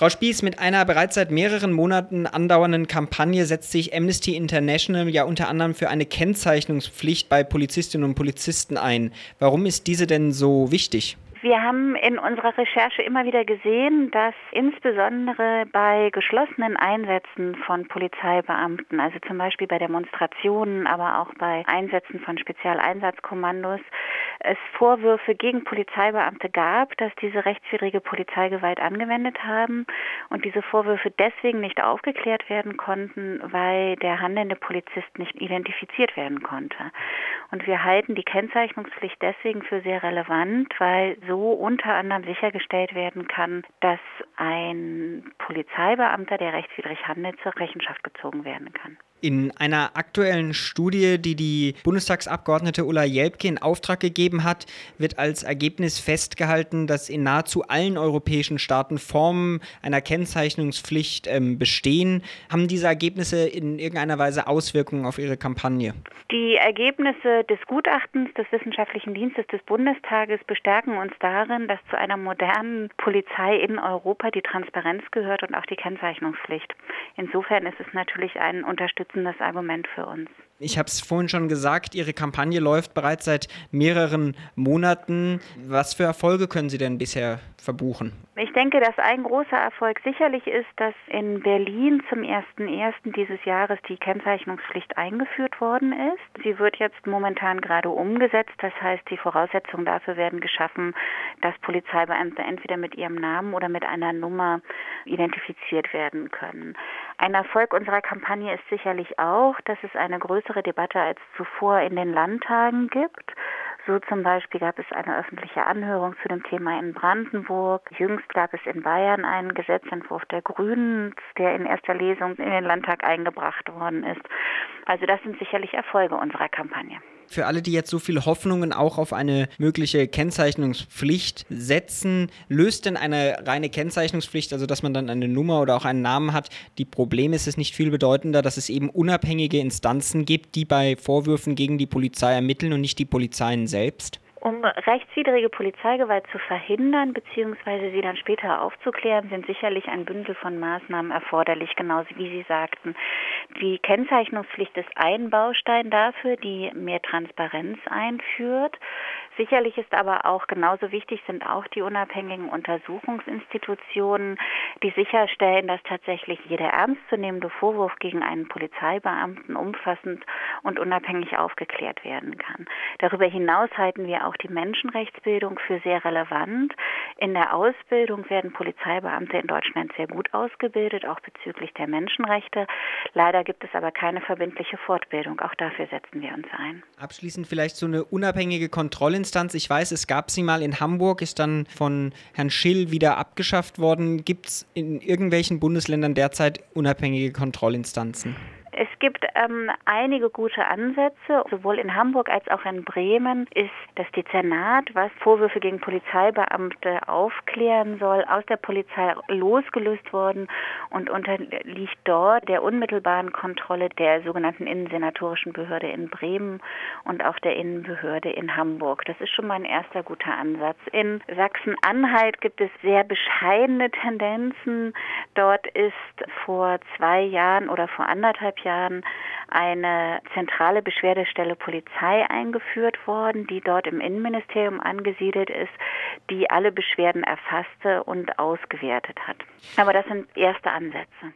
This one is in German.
Frau Spieß, mit einer bereits seit mehreren Monaten andauernden Kampagne setzt sich Amnesty International ja unter anderem für eine Kennzeichnungspflicht bei Polizistinnen und Polizisten ein. Warum ist diese denn so wichtig? Wir haben in unserer Recherche immer wieder gesehen, dass insbesondere bei geschlossenen Einsätzen von Polizeibeamten, also zum Beispiel bei Demonstrationen, aber auch bei Einsätzen von Spezialeinsatzkommandos, es Vorwürfe gegen Polizeibeamte gab, dass diese rechtswidrige Polizeigewalt angewendet haben und diese Vorwürfe deswegen nicht aufgeklärt werden konnten, weil der handelnde Polizist nicht identifiziert werden konnte. Und wir halten die Kennzeichnungspflicht deswegen für sehr relevant, weil so unter anderem sichergestellt werden kann, dass ein Polizeibeamter, der rechtswidrig handelt, zur Rechenschaft gezogen werden kann. In einer aktuellen Studie, die die Bundestagsabgeordnete Ulla Jelpke in Auftrag gegeben hat, wird als Ergebnis festgehalten, dass in nahezu allen europäischen Staaten Formen einer Kennzeichnungspflicht ähm, bestehen. Haben diese Ergebnisse in irgendeiner Weise Auswirkungen auf Ihre Kampagne? Die Ergebnisse des Gutachtens des Wissenschaftlichen Dienstes des Bundestages bestärken uns darin, dass zu einer modernen Polizei in Europa die Transparenz gehört und auch die Kennzeichnungspflicht. Insofern ist es natürlich ein Unterstützung unterstützendes Argument für uns. Ich habe es vorhin schon gesagt, Ihre Kampagne läuft bereits seit mehreren Monaten. Was für Erfolge können Sie denn bisher verbuchen? Ich denke, dass ein großer Erfolg sicherlich ist, dass in Berlin zum 1.1. dieses Jahres die Kennzeichnungspflicht eingeführt worden ist. Sie wird jetzt momentan gerade umgesetzt. Das heißt, die Voraussetzungen dafür werden geschaffen, dass Polizeibeamte entweder mit ihrem Namen oder mit einer Nummer identifiziert werden können. Ein Erfolg unserer Kampagne ist sicherlich auch, dass es eine größere Debatte als zuvor in den Landtagen gibt. So zum Beispiel gab es eine öffentliche Anhörung zu dem Thema in Brandenburg. Jüngst gab es in Bayern einen Gesetzentwurf der Grünen, der in erster Lesung in den Landtag eingebracht worden ist. Also das sind sicherlich Erfolge unserer Kampagne für alle, die jetzt so viele Hoffnungen auch auf eine mögliche Kennzeichnungspflicht setzen, löst denn eine reine Kennzeichnungspflicht, also dass man dann eine Nummer oder auch einen Namen hat, die Probleme ist es nicht viel bedeutender, dass es eben unabhängige Instanzen gibt, die bei Vorwürfen gegen die Polizei ermitteln und nicht die Polizeien selbst? Um rechtswidrige Polizeigewalt zu verhindern bzw. sie dann später aufzuklären, sind sicherlich ein Bündel von Maßnahmen erforderlich, genauso wie Sie sagten. Die Kennzeichnungspflicht ist ein Baustein dafür, die mehr Transparenz einführt. Sicherlich ist aber auch genauso wichtig sind auch die unabhängigen Untersuchungsinstitutionen, die sicherstellen, dass tatsächlich jeder ernstzunehmende Vorwurf gegen einen Polizeibeamten umfassend und unabhängig aufgeklärt werden kann. Darüber hinaus halten wir auch die Menschenrechtsbildung für sehr relevant. In der Ausbildung werden Polizeibeamte in Deutschland sehr gut ausgebildet, auch bezüglich der Menschenrechte. Leider gibt es aber keine verbindliche Fortbildung. Auch dafür setzen wir uns ein. Abschließend vielleicht so eine unabhängige Kontrollinstanz. Ich weiß, es gab sie mal in Hamburg, ist dann von Herrn Schill wieder abgeschafft worden. Gibt es in irgendwelchen Bundesländern derzeit unabhängige Kontrollinstanzen? Es gibt ähm, einige gute Ansätze. Sowohl in Hamburg als auch in Bremen ist das Dezernat, was Vorwürfe gegen Polizeibeamte aufklären soll, aus der Polizei losgelöst worden und unterliegt dort der unmittelbaren Kontrolle der sogenannten Innensenatorischen Behörde in Bremen und auch der Innenbehörde in Hamburg. Das ist schon mal ein erster guter Ansatz. In Sachsen-Anhalt gibt es sehr bescheidene Tendenzen. Dort ist vor zwei Jahren oder vor anderthalb Jahren Jahren eine zentrale Beschwerdestelle Polizei eingeführt worden, die dort im Innenministerium angesiedelt ist, die alle Beschwerden erfasste und ausgewertet hat. Aber das sind erste Ansätze.